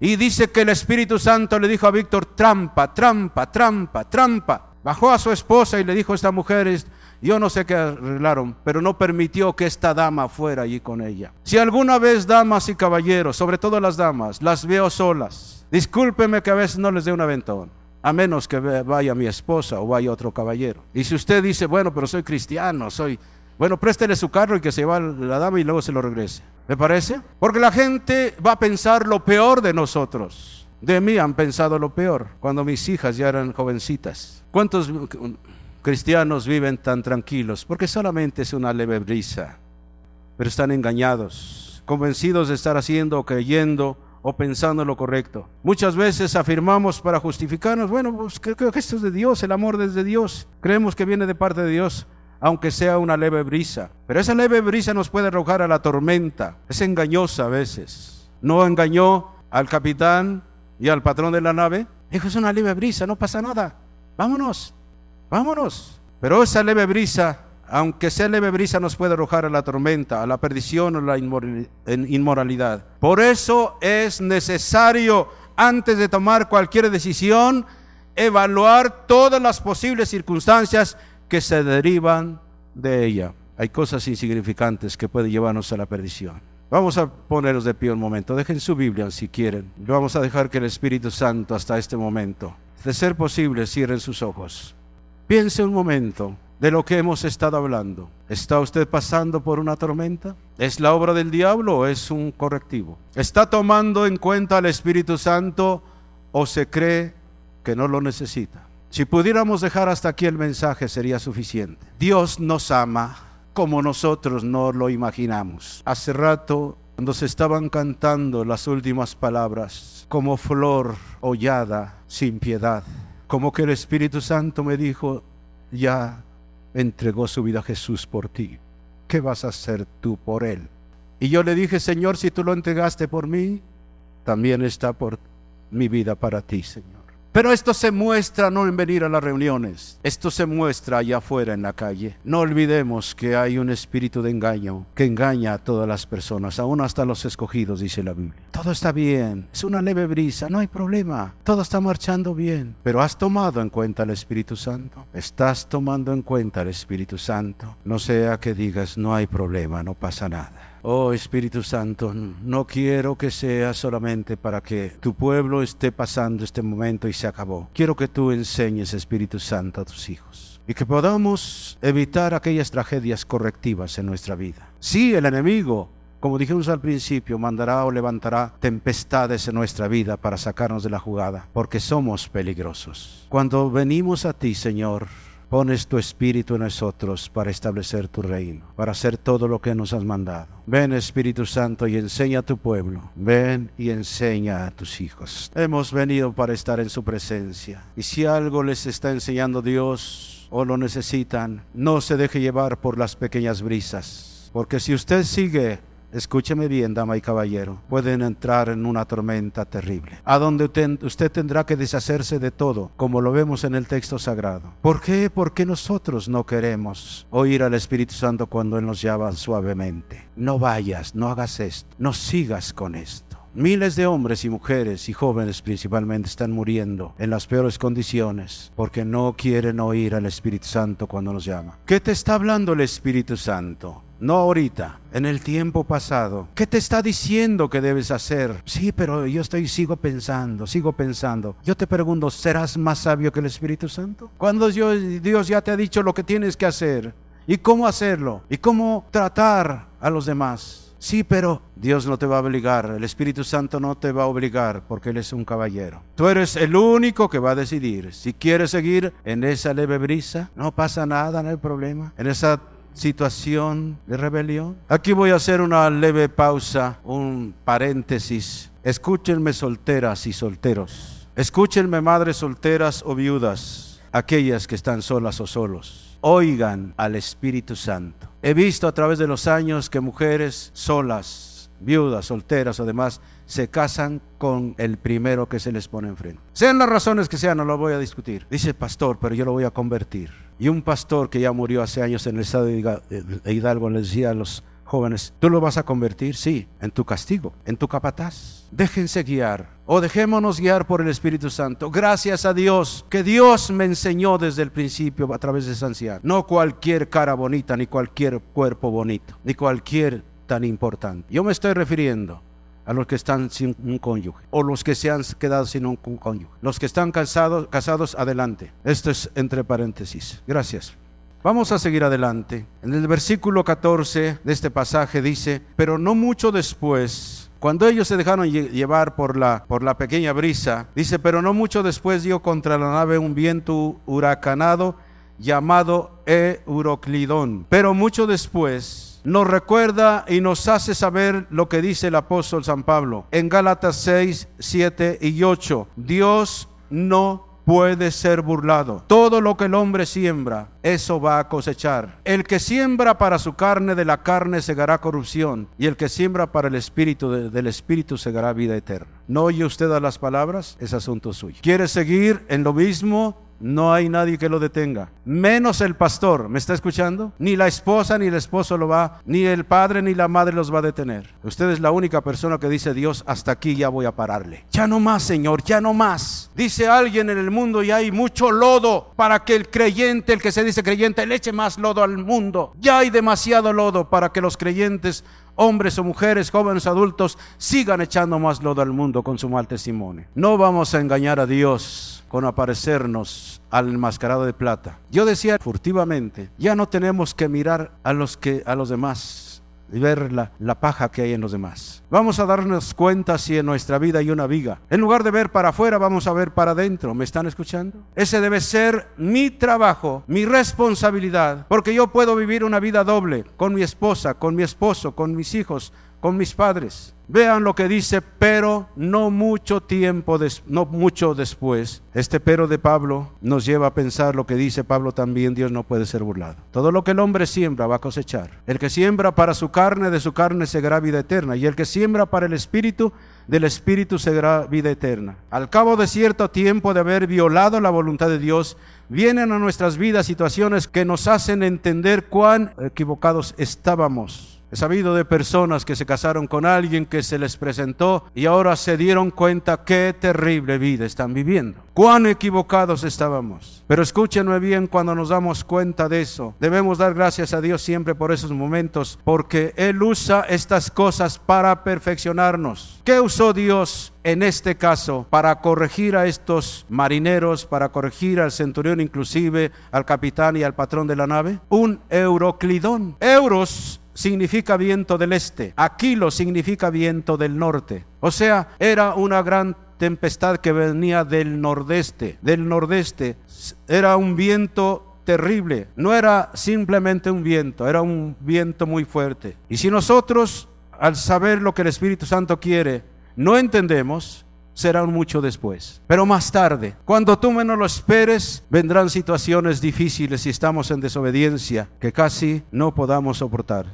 Speaker 2: y dice que el Espíritu Santo le dijo a Víctor, trampa, trampa, trampa, trampa. Bajó a su esposa y le dijo a esta mujer, yo no sé qué arreglaron, pero no permitió que esta dama fuera allí con ella. Si alguna vez, damas y caballeros, sobre todo las damas, las veo solas, discúlpeme que a veces no les dé un aventón a menos que vaya mi esposa o vaya otro caballero. Y si usted dice, bueno, pero soy cristiano, soy... Bueno, préstele su carro y que se va la dama y luego se lo regrese. ¿Me parece? Porque la gente va a pensar lo peor de nosotros. De mí han pensado lo peor cuando mis hijas ya eran jovencitas. ¿Cuántos cristianos viven tan tranquilos? Porque solamente es una leve brisa. Pero están engañados, convencidos de estar haciendo o creyendo o pensando lo correcto. Muchas veces afirmamos para justificarnos, bueno, pues creo que esto es de Dios, el amor desde Dios. Creemos que viene de parte de Dios. aunque sea una leve brisa. Pero esa leve brisa nos puede arrojar a la tormenta. Es engañosa a veces. No engañó al capitán y al patrón de la nave. Dijo, es una leve brisa, no pasa nada. Vámonos, vámonos. Pero esa leve brisa, aunque sea leve brisa, nos puede arrojar a la tormenta, a la perdición o la inmoralidad. Por eso es necesario, antes de tomar cualquier decisión, evaluar todas las posibles circunstancias que se derivan de ella. Hay cosas insignificantes que pueden llevarnos a la perdición. Vamos a poneros de pie un momento. Dejen su Biblia si quieren. Vamos a dejar que el Espíritu Santo hasta este momento, de ser posible, cierren sus ojos. Piense un momento de lo que hemos estado hablando. ¿Está usted pasando por una tormenta? ¿Es la obra del diablo o es un correctivo? ¿Está tomando en cuenta al Espíritu Santo o se cree que no lo necesita? Si pudiéramos dejar hasta aquí el mensaje sería suficiente. Dios nos ama como nosotros no lo imaginamos. Hace rato, cuando se estaban cantando las últimas palabras, como flor hollada sin piedad, como que el Espíritu Santo me dijo, ya entregó su vida a Jesús por ti. ¿Qué vas a hacer tú por él? Y yo le dije, Señor, si tú lo entregaste por mí, también está por mi vida para ti, Señor. Pero esto se muestra no en venir a las reuniones, esto se muestra allá afuera en la calle. No olvidemos que hay un espíritu de engaño que engaña a todas las personas, aún hasta los escogidos, dice la Biblia. Todo está bien, es una leve brisa, no hay problema, todo está marchando bien. Pero has tomado en cuenta el Espíritu Santo, estás tomando en cuenta el Espíritu Santo. No sea que digas, no hay problema, no pasa nada. Oh Espíritu Santo, no quiero que sea solamente para que tu pueblo esté pasando este momento y se acabó. Quiero que tú enseñes, Espíritu Santo, a tus hijos y que podamos evitar aquellas tragedias correctivas en nuestra vida. Sí, el enemigo como dijimos al principio, mandará o levantará tempestades en nuestra vida para sacarnos de la jugada, porque somos peligrosos. Cuando venimos a ti, Señor, Pones tu espíritu en nosotros para establecer tu reino, para hacer todo lo que nos has mandado. Ven Espíritu Santo y enseña a tu pueblo. Ven y enseña a tus hijos. Hemos venido para estar en su presencia. Y si algo les está enseñando Dios o lo necesitan, no se deje llevar por las pequeñas brisas. Porque si usted sigue Escúcheme bien, dama y caballero, pueden entrar en una tormenta terrible, a donde usted tendrá que deshacerse de todo, como lo vemos en el texto sagrado. ¿Por qué? Porque nosotros no queremos oír al Espíritu Santo cuando Él nos llama suavemente. No vayas, no hagas esto, no sigas con esto. Miles de hombres y mujeres y jóvenes principalmente están muriendo en las peores condiciones porque no quieren oír al Espíritu Santo cuando nos llama. ¿Qué te está hablando el Espíritu Santo? No ahorita, en el tiempo pasado. ¿Qué te está diciendo que debes hacer? Sí, pero yo estoy sigo pensando, sigo pensando. Yo te pregunto, ¿serás más sabio que el Espíritu Santo? Cuando Dios, ya te ha dicho lo que tienes que hacer y cómo hacerlo y cómo tratar a los demás. Sí, pero Dios no te va a obligar, el Espíritu Santo no te va a obligar porque Él es un caballero. Tú eres el único que va a decidir. Si quieres seguir en esa leve brisa, no pasa nada, no hay problema. En esa situación de rebelión. Aquí voy a hacer una leve pausa, un paréntesis. Escúchenme solteras y solteros. Escúchenme madres solteras o viudas, aquellas que están solas o solos. Oigan al Espíritu Santo. He visto a través de los años que mujeres solas, viudas, solteras o demás, se casan con el primero que se les pone enfrente. Sean las razones que sean, no lo voy a discutir. Dice pastor, pero yo lo voy a convertir. Y un pastor que ya murió hace años en el estado de Hidalgo le decía a los jóvenes, ¿tú lo vas a convertir? Sí, en tu castigo, en tu capataz. Déjense guiar o dejémonos guiar por el Espíritu Santo. Gracias a Dios que Dios me enseñó desde el principio a través de ese anciano. No cualquier cara bonita, ni cualquier cuerpo bonito, ni cualquier tan importante. Yo me estoy refiriendo a los que están sin un cónyuge o los que se han quedado sin un cónyuge. Los que están casados, casados adelante. Esto es entre paréntesis. Gracias. Vamos a seguir adelante. En el versículo 14 de este pasaje dice, pero no mucho después, cuando ellos se dejaron llevar por la, por la pequeña brisa, dice, pero no mucho después dio contra la nave un viento huracanado llamado Euroclidón. Pero mucho después nos recuerda y nos hace saber lo que dice el apóstol San Pablo en Gálatas 6, 7 y 8. Dios no puede ser burlado. Todo lo que el hombre siembra, eso va a cosechar. El que siembra para su carne, de la carne segará corrupción, y el que siembra para el espíritu, del espíritu segará vida eterna. ¿No oye usted a las palabras? Es asunto suyo. ¿Quiere seguir en lo mismo? No hay nadie que lo detenga, menos el pastor. ¿Me está escuchando? Ni la esposa ni el esposo lo va, ni el padre ni la madre los va a detener. Usted es la única persona que dice, Dios, hasta aquí ya voy a pararle. Ya no más, Señor, ya no más. Dice alguien en el mundo y hay mucho lodo para que el creyente, el que se dice creyente, le eche más lodo al mundo. Ya hay demasiado lodo para que los creyentes hombres o mujeres, jóvenes, adultos, sigan echando más lodo al mundo con su mal testimonio. No vamos a engañar a Dios con aparecernos al enmascarado de plata. Yo decía furtivamente, ya no tenemos que mirar a los que a los demás y ver la, la, paja que hay en los demás. Vamos a darnos cuenta si en nuestra vida hay una viga. En lugar de ver para afuera, vamos a ver para adentro. ¿Me están escuchando? Ese debe ser mi trabajo, mi responsabilidad, porque yo puedo vivir una vida doble con mi esposa, con mi esposo, con mis hijos, con mis padres. Vean lo que dice, pero no mucho tiempo, no mucho después. Este pero de Pablo nos lleva a pensar lo que dice Pablo también, Dios no puede ser burlado. Todo lo que el hombre siembra va a cosechar. El que siembra para su carne, de su carne segará vida eterna. Y el que siembra para el espíritu, del espíritu segará vida eterna. Al cabo de cierto tiempo de haber violado la voluntad de Dios, vienen a nuestras vidas situaciones que nos hacen entender cuán equivocados estábamos He sabido de personas que se casaron con alguien que se les presentó y ahora se dieron cuenta qué terrible vida están viviendo. Cuán equivocados estábamos. Pero escúchenme bien cuando nos damos cuenta de eso. Debemos dar gracias a Dios siempre por esos momentos porque Él usa estas cosas para perfeccionarnos. ¿Qué usó Dios en este caso para corregir a estos marineros, para corregir al centurión inclusive, al capitán y al patrón de la nave? Un euroclidón. Euros significa viento del este, Aquilo significa viento del norte. O sea, era una gran tempestad que venía del nordeste. Del nordeste era un viento terrible. No era simplemente un viento, era un viento muy fuerte. Y si nosotros, al saber lo que el Espíritu Santo quiere, no entendemos, será mucho después. Pero más tarde, cuando tú menos lo esperes, vendrán situaciones difíciles si estamos en desobediencia que casi no podamos soportar.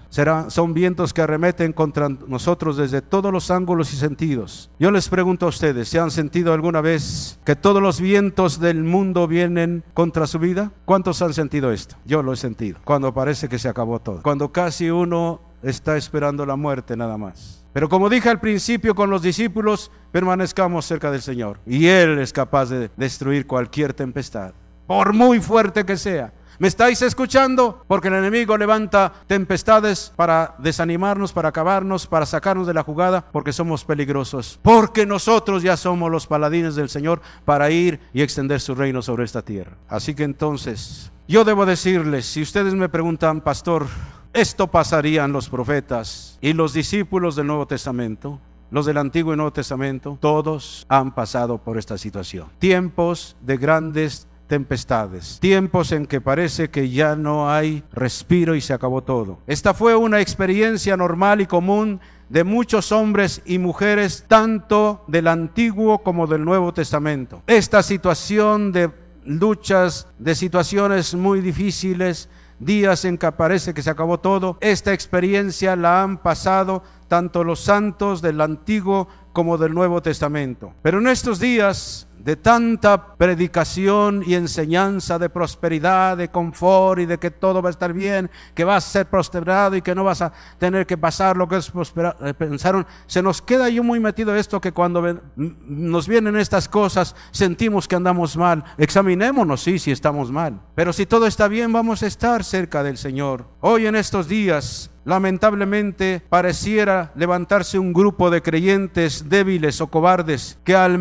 Speaker 2: Son vientos que arremeten contra nosotros desde todos los ángulos y sentidos. Yo les pregunto a ustedes, ¿se han sentido alguna vez que todos los vientos del mundo vienen contra su vida? ¿Cuántos han sentido esto? Yo lo he sentido. Cuando parece que se acabó todo. Cuando casi uno está esperando la muerte nada más. Pero como dije al principio con los discípulos, permanezcamos cerca del Señor. Y Él es capaz de destruir cualquier tempestad, por muy fuerte que sea. ¿Me estáis escuchando? Porque el enemigo levanta tempestades para desanimarnos, para acabarnos, para sacarnos de la jugada, porque somos peligrosos. Porque nosotros ya somos los paladines del Señor para ir y extender su reino sobre esta tierra. Así que entonces, yo debo decirles, si ustedes me preguntan, pastor, esto pasarían los profetas y los discípulos del Nuevo Testamento. Los del Antiguo y Nuevo Testamento, todos han pasado por esta situación. Tiempos de grandes tempestades, tiempos en que parece que ya no hay respiro y se acabó todo. Esta fue una experiencia normal y común de muchos hombres y mujeres, tanto del Antiguo como del Nuevo Testamento. Esta situación de luchas, de situaciones muy difíciles, días en que parece que se acabó todo. Esta experiencia la han pasado tanto los santos del Antiguo como del Nuevo Testamento. Pero en estos días de tanta predicación y enseñanza de prosperidad, de confort y de que todo va a estar bien, que vas a ser prosperado y que no vas a tener que pasar lo que es prosperar, eh, pensaron, se nos queda yo muy metido esto que cuando nos vienen estas cosas sentimos que andamos mal. Examinémonos, sí, si estamos mal. Pero si todo está bien, vamos a estar cerca del Señor. Hoy en estos días Lamentablemente pareciera levantarse un grupo de creyentes débiles o cobardes que al,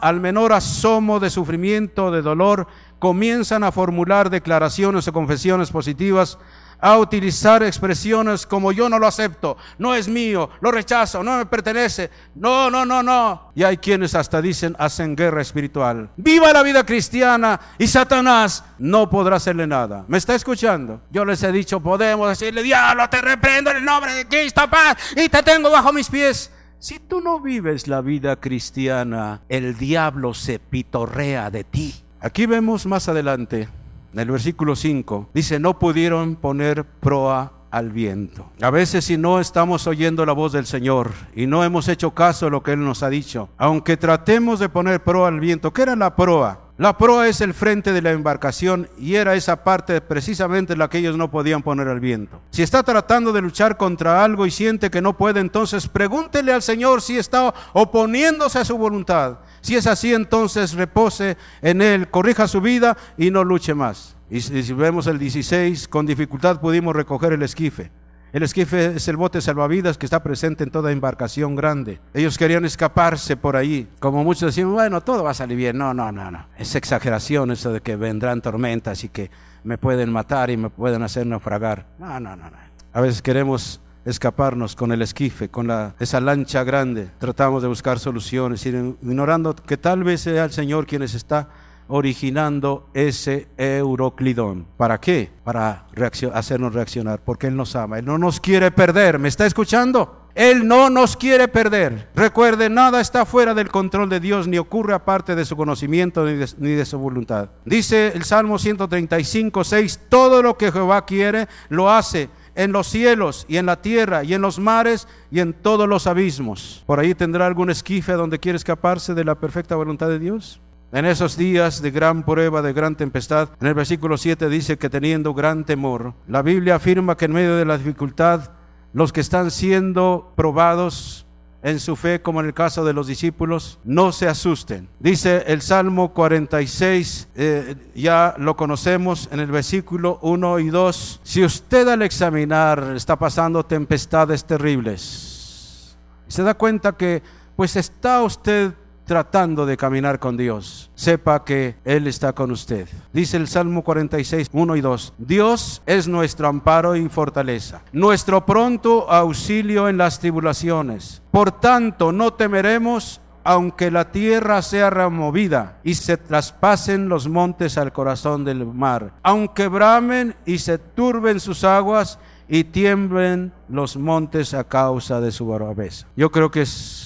Speaker 2: al menor asomo de sufrimiento, de dolor, comienzan a formular declaraciones o confesiones positivas a utilizar expresiones como yo no lo acepto, no es mío, lo rechazo, no me pertenece, no, no, no, no. Y hay quienes hasta dicen hacen guerra espiritual. Viva la vida cristiana y Satanás no podrá hacerle nada. ¿Me está escuchando? Yo les he dicho, podemos decirle, diablo, te reprendo en el nombre de Cristo, paz, y te tengo bajo mis pies. Si tú no vives la vida cristiana, el diablo se pitorrea de ti. Aquí vemos más adelante, en el versículo 5, dice, no pudieron poner proa al viento. A veces si no estamos oyendo la voz del Señor y no hemos hecho caso a lo que Él nos ha dicho, aunque tratemos de poner proa al viento, ¿qué era la proa? La proa es el frente de la embarcación y era esa parte precisamente la que ellos no podían poner al viento. Si está tratando de luchar contra algo y siente que no puede, entonces pregúntele al Señor si está oponiéndose a su voluntad. Si es así, entonces repose en Él, corrija su vida y no luche más. Y si vemos el 16, con dificultad pudimos recoger el esquife. El esquife es el bote salvavidas que está presente en toda embarcación grande. Ellos querían escaparse por ahí. Como muchos decían, bueno, todo va a salir bien. No, no, no, no. Es exageración eso de que vendrán tormentas y que me pueden matar y me pueden hacer naufragar. No, no, no, no. A veces queremos escaparnos con el esquife, con esa lancha grande. Tratamos de buscar soluciones, ignorando que tal vez sea el Señor quien está originando ese Euroclidón. ¿Para qué? Para hacernos reaccionar, porque Él nos ama, Él no nos quiere perder. ¿Me está escuchando? Él no nos quiere perder. Recuerde, nada está fuera del control de Dios, ni ocurre aparte de su conocimiento ni de, ni de, su voluntad. Dice el Salmo 135, 6, todo lo que Jehová quiere, lo hace en los cielos y en la tierra y en los mares y en todos los abismos. Por ahí tendrá algún esquife donde quiere escaparse de la perfecta voluntad de Dios. En esos días de gran prueba, de gran tempestad, en el versículo 7 dice que teniendo gran temor, la Biblia afirma que en medio de la dificultad, los que están siendo probados en su fe, como en el caso de los discípulos, no se asusten. Dice el Salmo 46, eh, ya lo conocemos en el versículo 1 y 2, si usted al examinar está pasando tempestades terribles, se da cuenta que pues está usted tratando de caminar con Dios, sepa que Él está con usted. Dice el Salmo 46, 1 y 2, Dios es nuestro amparo y fortaleza, nuestro pronto auxilio en las tribulaciones. Por tanto, no temeremos aunque la tierra sea removida y se traspasen los montes al corazón del mar, aunque bramen y se turben sus aguas y tiemblen los montes a causa de su braveza. Yo creo que es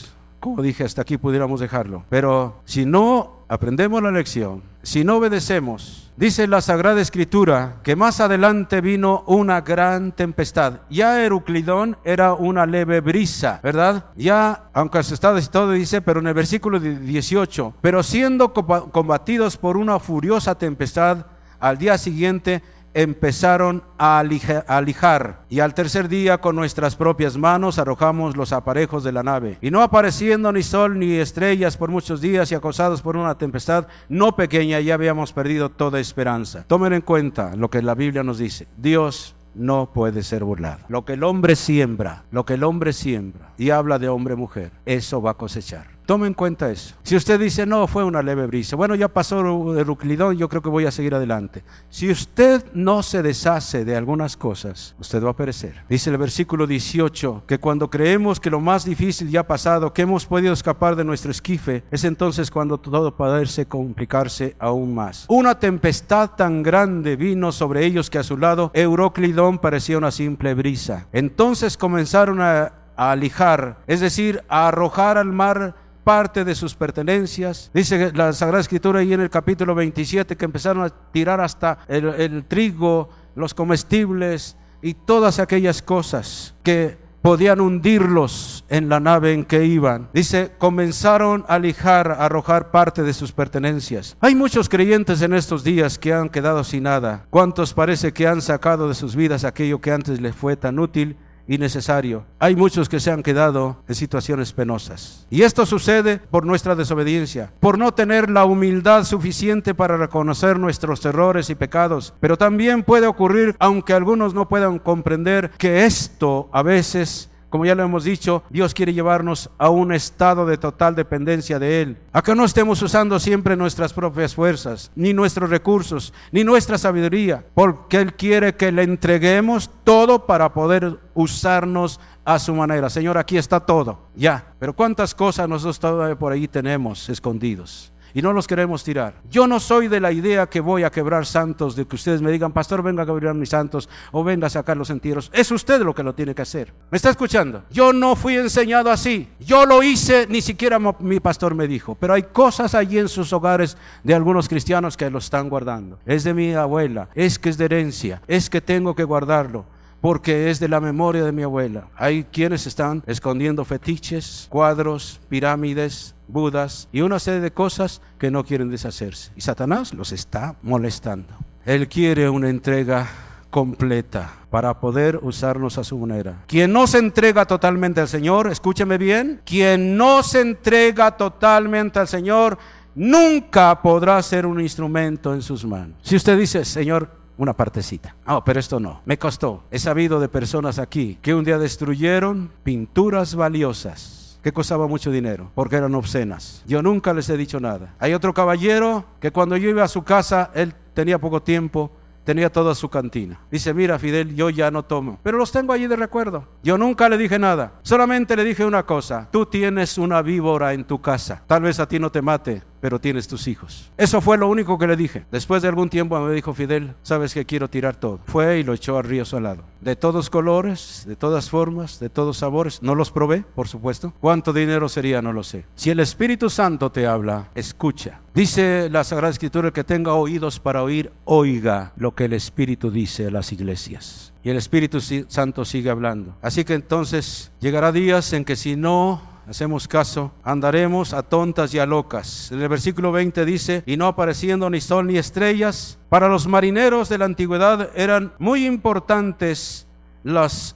Speaker 2: como dije, hasta aquí pudiéramos dejarlo. Pero si no aprendemos la lección, si no obedecemos, dice la Sagrada Escritura que más adelante vino una gran tempestad. Ya Eruclidón era una leve brisa, ¿verdad? Ya, aunque se está todo dice, pero en el versículo 18, pero siendo combatidos por una furiosa tempestad, al día siguiente empezaron a alijar y al tercer día con nuestras propias manos arrojamos los aparejos de la nave. Y no apareciendo ni sol ni estrellas por muchos días y acosados por una tempestad no pequeña, ya habíamos perdido toda esperanza. Tomen en cuenta lo que la Biblia nos dice. Dios no puede ser burlado. Lo que el hombre siembra, lo que el hombre siembra, y habla de hombre-mujer, eso va a cosechar. Tome en cuenta eso. Si usted dice, no, fue una leve brisa, bueno, ya pasó el ruclidón, yo creo que voy a seguir adelante. Si usted no se deshace de algunas cosas, usted va a perecer. Dice el versículo 18 que cuando creemos que lo más difícil ya ha pasado, que hemos podido escapar de nuestro esquife, es entonces cuando todo parece complicarse aún más. Una tempestad tan grande vino sobre ellos que a su lado Euroclidón parecía una simple brisa. Entonces comenzaron a, a alijar, es decir, a arrojar al mar parte de sus pertenencias. Dice la Sagrada Escritura ahí en el capítulo 27 que empezaron a tirar hasta el, trigo, los comestibles y todas aquellas cosas que podían hundirlos en la nave en que iban. Dice, comenzaron a lijar, a arrojar parte de sus pertenencias. Hay muchos creyentes en estos días que han quedado sin nada. ¿Cuántos parece que han sacado de sus vidas aquello que antes les fue tan útil innecesario. Hay muchos que se han quedado en situaciones penosas. Y esto sucede por nuestra desobediencia, por no tener la humildad suficiente para reconocer nuestros errores y pecados. Pero también puede ocurrir, aunque algunos no puedan comprender, que esto a veces como ya lo hemos dicho, Dios quiere llevarnos a un estado de total dependencia de Él. A que no estemos usando siempre nuestras propias fuerzas, ni nuestros recursos, ni nuestra sabiduría, porque Él quiere que le entreguemos todo para poder usarnos a su manera. Señor, aquí está todo, ya. Pero cuántas cosas nosotros todavía por ahí tenemos escondidos. Y no los queremos tirar. Yo no soy de la idea que voy a quebrar santos, de que ustedes me digan, pastor, venga a quebrar mis santos o venga a sacar los entierros. Es usted lo que lo tiene que hacer. ¿Me está escuchando? Yo no fui enseñado así. Yo lo hice, ni siquiera mi pastor me dijo. Pero hay cosas allí en sus hogares de algunos cristianos que lo están guardando. Es de mi abuela, es que es de herencia, es que tengo que guardarlo porque es de la memoria de mi abuela. Hay quienes están escondiendo fetiches, cuadros, pirámides, budas y una serie de cosas que no quieren deshacerse. Y Satanás los está molestando. Él quiere una entrega completa para poder usarnos a su manera. Quien no se entrega totalmente al Señor, escúcheme bien, quien no se entrega totalmente al Señor, nunca podrá ser un instrumento en sus manos. Si usted dice, Señor, una partecita. Ah, pero esto no. Me costó. He sabido de personas aquí que un día destruyeron pinturas valiosas que costaba mucho dinero porque eran obscenas. Yo nunca les he dicho nada. Hay otro caballero que cuando yo iba a su casa, él tenía poco tiempo, tenía toda su cantina. Dice, mira Fidel, yo ya no tomo, pero los tengo allí de recuerdo. Yo nunca le dije nada, solamente le dije una cosa, tú tienes una víbora en tu casa, tal vez a ti no te mate, pero tienes tus hijos. Eso fue lo único que le dije. Después de algún tiempo me dijo Fidel, sabes que quiero tirar todo. Fue y lo echó al río salado. De todos colores, de todas formas, de todos sabores. No los probé, por supuesto. ¿Cuánto dinero sería? No lo sé. Si el Espíritu Santo te habla, escucha. Dice la Sagrada Escritura que tenga oídos para oír, oiga lo que el Espíritu dice a las iglesias. Y el Espíritu Santo sigue hablando. Así que entonces llegará días en que si no hacemos caso, andaremos a tontas y a locas. En el versículo 20 dice, y no apareciendo ni sol ni estrellas, para los marineros de la antigüedad eran muy importantes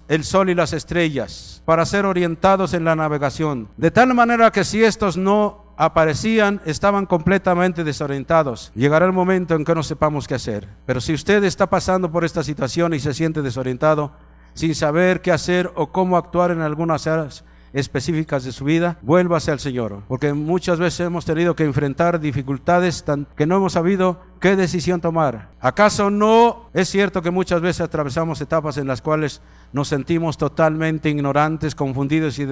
Speaker 2: el sol y las estrellas para ser orientados en la navegación. De tal manera que si estos no aparecían, estaban completamente desorientados. Llegará el momento en que no sepamos qué hacer. Pero si usted está pasando por esta situación y se siente desorientado, sin saber qué hacer o cómo actuar en algunas áreas, específicas de su vida, vuélvase al Señor. Porque muchas veces hemos tenido que enfrentar dificultades que no hemos sabido qué decisión tomar. ¿Acaso no es cierto que muchas veces atravesamos etapas en las cuales nos sentimos totalmente ignorantes, confundidos y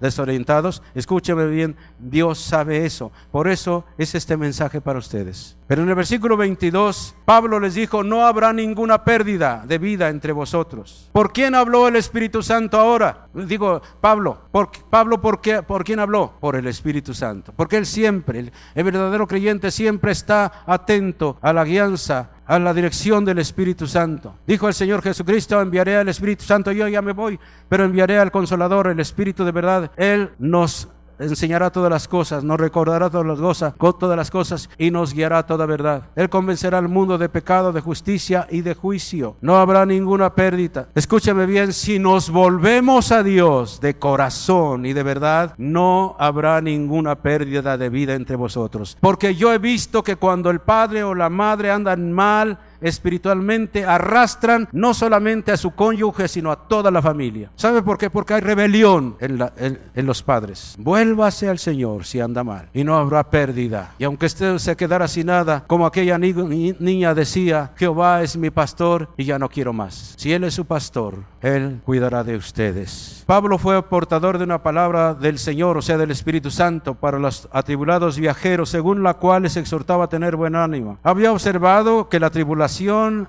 Speaker 2: desorientados. Escúcheme bien, Dios sabe eso. Por eso es este mensaje para ustedes. Pero en el versículo 22, Pablo les dijo, no habrá ninguna pérdida de vida entre vosotros. ¿Por quién habló el Espíritu Santo ahora? Digo, Pablo, ¿por, Pablo, ¿por, qué, ¿por quién habló? Por el Espíritu Santo. Porque él siempre, el verdadero creyente siempre está atento a la guianza a la dirección del Espíritu Santo. Dijo el Señor Jesucristo, enviaré al Espíritu Santo, yo ya me voy, pero enviaré al Consolador, el Espíritu de verdad. Él nos enseñará todas las cosas, nos recordará todas las cosas, todas las cosas y nos guiará toda verdad. Él convencerá al mundo de pecado, de justicia y de juicio. No habrá ninguna pérdida. Escúchame bien, si nos volvemos a Dios de corazón y de verdad, no habrá ninguna pérdida de vida entre vosotros. Porque yo he visto que cuando el padre o la madre andan mal, espiritualmente arrastran no solamente a su cónyuge, sino a toda la familia. ¿Sabe por qué? Porque hay rebelión en, los padres. Vuélvase al Señor si anda mal y no habrá pérdida. Y aunque usted se quedara sin nada, como aquella niña decía, Jehová es mi pastor y ya no quiero más. Si Él es su pastor, Él cuidará de ustedes. Pablo fue portador de una palabra del Señor, o sea, del Espíritu Santo, para los atribulados viajeros, según la cual les exhortaba a tener buen ánimo. Había observado que la tribulación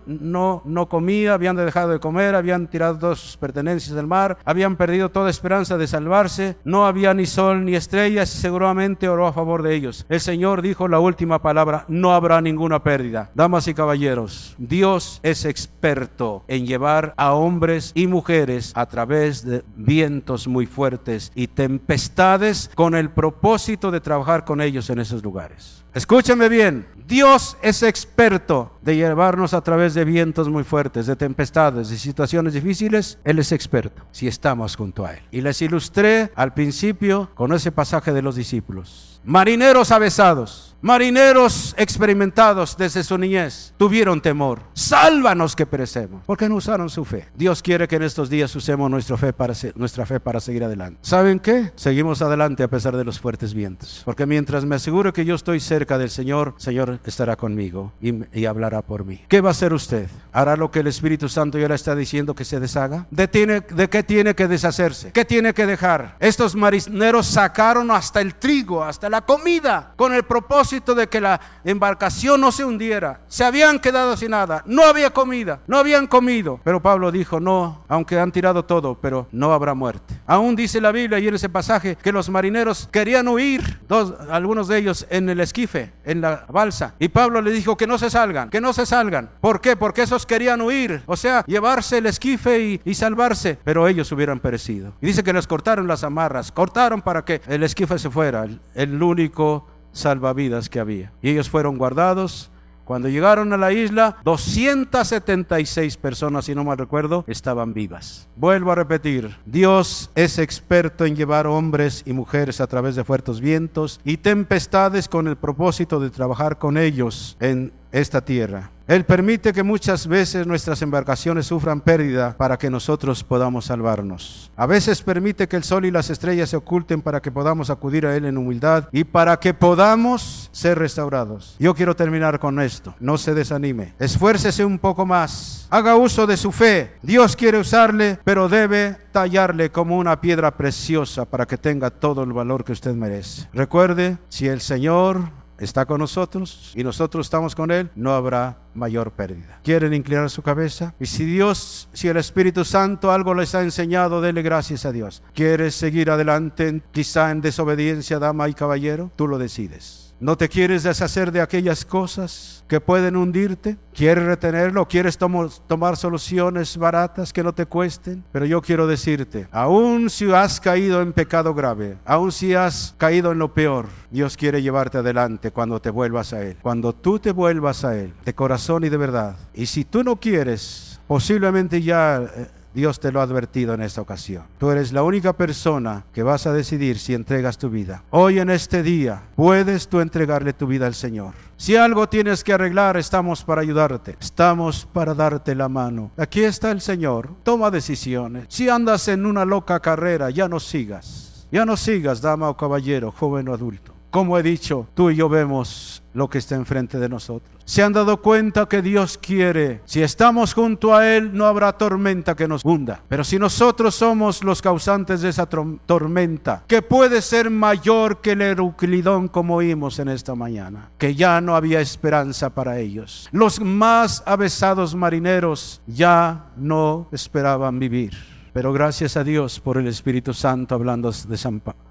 Speaker 2: no, no comía, habían dejado de comer, habían tirado sus pertenencias del mar, habían perdido toda esperanza de salvarse, no había ni sol ni estrellas y seguramente oró a favor de ellos. El Señor dijo la última palabra, no habrá ninguna pérdida. Damas y caballeros, Dios es experto en llevar a hombres y mujeres a través de vientos muy fuertes y tempestades con el propósito de trabajar con ellos en esos lugares. Escúchame bien, Dios es experto de llevarnos a través de vientos muy fuertes, de tempestades, de situaciones difíciles. Él es experto si estamos junto a Él. Y les ilustré al principio con ese pasaje de los discípulos. Marineros avesados Marineros experimentados desde su niñez tuvieron temor. Sálvanos que perecemos. Porque no usaron su fe. Dios quiere que en estos días usemos nuestra fe para, seguir adelante. ¿Saben qué? Seguimos adelante a pesar de los fuertes vientos. Porque mientras me aseguro que yo estoy cerca del Señor, Señor estará conmigo y, hablará por mí. ¿Qué va a hacer usted? ¿Hará lo que el Espíritu Santo ya le está diciendo que se deshaga? ¿De, ¿De qué tiene que deshacerse? ¿Qué tiene que dejar? Estos marineros sacaron hasta el trigo, hasta la comida, con el propósito de que la embarcación no se hundiera. Se habían quedado sin nada, no había comida, no habían comido. Pero Pablo dijo, no, aunque han tirado todo, pero no habrá muerte. Aún dice la Biblia y en ese pasaje que los marineros querían huir, dos, algunos de ellos en el esquife, en la balsa. Y Pablo le dijo que no se salgan, que no se salgan. ¿Por qué? Porque esos querían huir, o sea, llevarse el esquife y, salvarse, pero ellos hubieran perecido. Y dice que les cortaron las amarras, cortaron para que el esquife se fuera, el, único salvavidas que había. Y ellos fueron guardados cuando llegaron a la isla, 276 personas, si no mal recuerdo, estaban vivas. Vuelvo a repetir, Dios es experto en llevar hombres y mujeres a través de fuertes vientos y tempestades con el propósito de trabajar con ellos en esta tierra. Él permite que muchas veces nuestras embarcaciones sufran pérdida para que nosotros podamos salvarnos. A veces permite que el sol y las estrellas se oculten para que podamos acudir a Él en humildad y para que podamos ser restaurados. Yo quiero terminar con esto. No se desanime. Esfuércese un poco más. Haga uso de su fe. Dios quiere usarle, pero debe tallarle como una piedra preciosa para que tenga todo el valor que usted merece. Recuerde, si el Señor está con nosotros y nosotros estamos con Él, no habrá mayor pérdida. ¿Quieren inclinar su cabeza? Y si Dios, si el Espíritu Santo algo les ha enseñado, dele gracias a Dios. ¿Quieres seguir adelante quizá en desobediencia, dama y caballero? Tú lo decides. ¿No te quieres deshacer de aquellas cosas que pueden hundirte? ¿Quieres retenerlo? ¿Quieres tomar soluciones baratas que no te cuesten? Pero yo quiero decirte, aun si has caído en pecado grave, aun si has caído en lo peor, Dios quiere llevarte adelante cuando te vuelvas a Él. Cuando tú te vuelvas a Él, de corazón y de verdad. Y si tú no quieres, posiblemente ya eh, Dios te lo ha advertido en esta ocasión. Tú eres la única persona que vas a decidir si entregas tu vida. Hoy en este día puedes tú entregarle tu vida al Señor. Si algo tienes que arreglar, estamos para ayudarte. Estamos para darte la mano. Aquí está el Señor. Toma decisiones. Si andas en una loca carrera, ya no sigas. Ya no sigas, dama o caballero, joven o adulto. Como he dicho, tú y yo vemos lo que está enfrente de nosotros. Se han dado cuenta que Dios quiere. Si estamos junto a Él, no habrá tormenta que nos hunda. Pero si nosotros somos los causantes de esa tormenta, que puede ser mayor que el eruclidón como oímos en esta mañana, que ya no había esperanza para ellos. Los más avesados marineros ya no esperaban vivir. Pero gracias a Dios por el Espíritu Santo hablando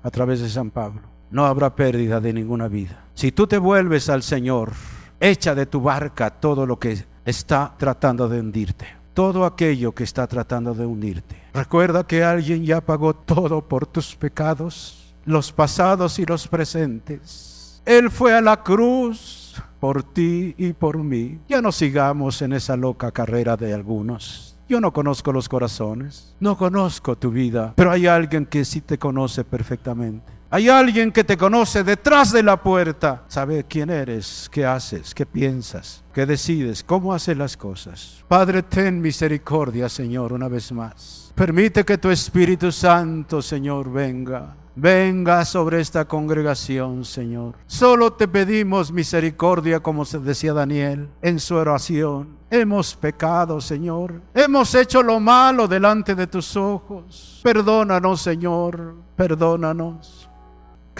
Speaker 2: a través de San Pablo no habrá pérdida de ninguna vida. Si tú te vuelves al Señor, echa de tu barca todo lo que está tratando de hundirte, todo aquello que está tratando de hundirte. Recuerda que alguien ya pagó todo por tus pecados, los pasados y los presentes. Él fue a la cruz por ti y por mí. Ya no sigamos en esa loca carrera de algunos. Yo no conozco los corazones, no conozco tu vida, pero hay alguien que sí te conoce perfectamente. Hay alguien que te conoce detrás de la puerta, sabe quién eres, qué haces, qué piensas, qué decides, cómo haces las cosas. Padre, ten misericordia, Señor, una vez más. Permite que tu Espíritu Santo, Señor, venga. Venga sobre esta congregación, Señor. Solo te pedimos misericordia, como se decía Daniel en su oración. Hemos pecado, Señor. Hemos hecho lo malo delante de tus ojos. Perdónanos, Señor. Perdónanos.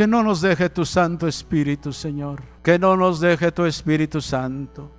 Speaker 2: Que no nos deje tu Santo Espíritu, Señor. Que no nos deje tu Espíritu Santo.